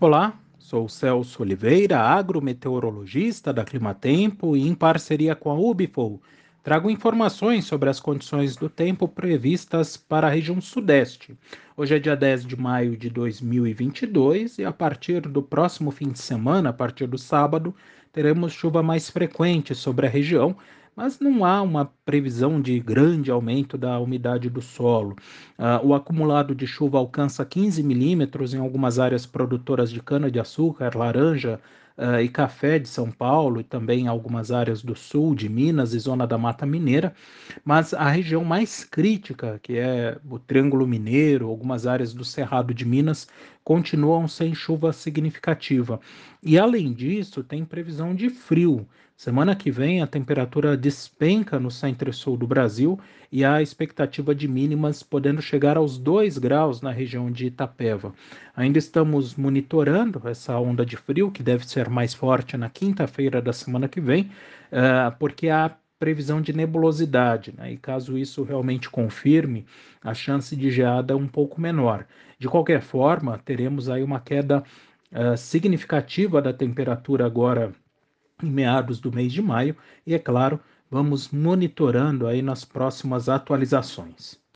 Olá, sou Celso Oliveira, agrometeorologista da Climatempo e em parceria com a Ubifol, trago informações sobre as condições do tempo previstas para a região sudeste. Hoje é dia 10 de maio de 2022 e a partir do próximo fim de semana, a partir do sábado, teremos chuva mais frequente sobre a região, mas não há uma previsão de grande aumento da umidade do solo. Uh, o acumulado de chuva alcança 15 milímetros em algumas áreas produtoras de cana-de-açúcar, laranja uh, e café de São Paulo e também algumas áreas do sul de Minas e zona da Mata Mineira, mas a região mais crítica, que é o Triângulo Mineiro, algumas áreas do Cerrado de Minas, continuam sem chuva significativa. E além disso, tem previsão de frio. Semana que vem a temperatura despenca no centro-sul do Brasil e há expectativa de mínimas podendo chegar aos 2 graus na região de Itapeva. Ainda estamos monitorando essa onda de frio, que deve ser mais forte na quinta-feira da semana que vem, uh, porque há previsão de nebulosidade, né? e caso isso realmente confirme, a chance de geada é um pouco menor. De qualquer forma, teremos aí uma queda uh, significativa da temperatura agora em meados do mês de maio e, é claro, vamos monitorando aí nas próximas atualizações.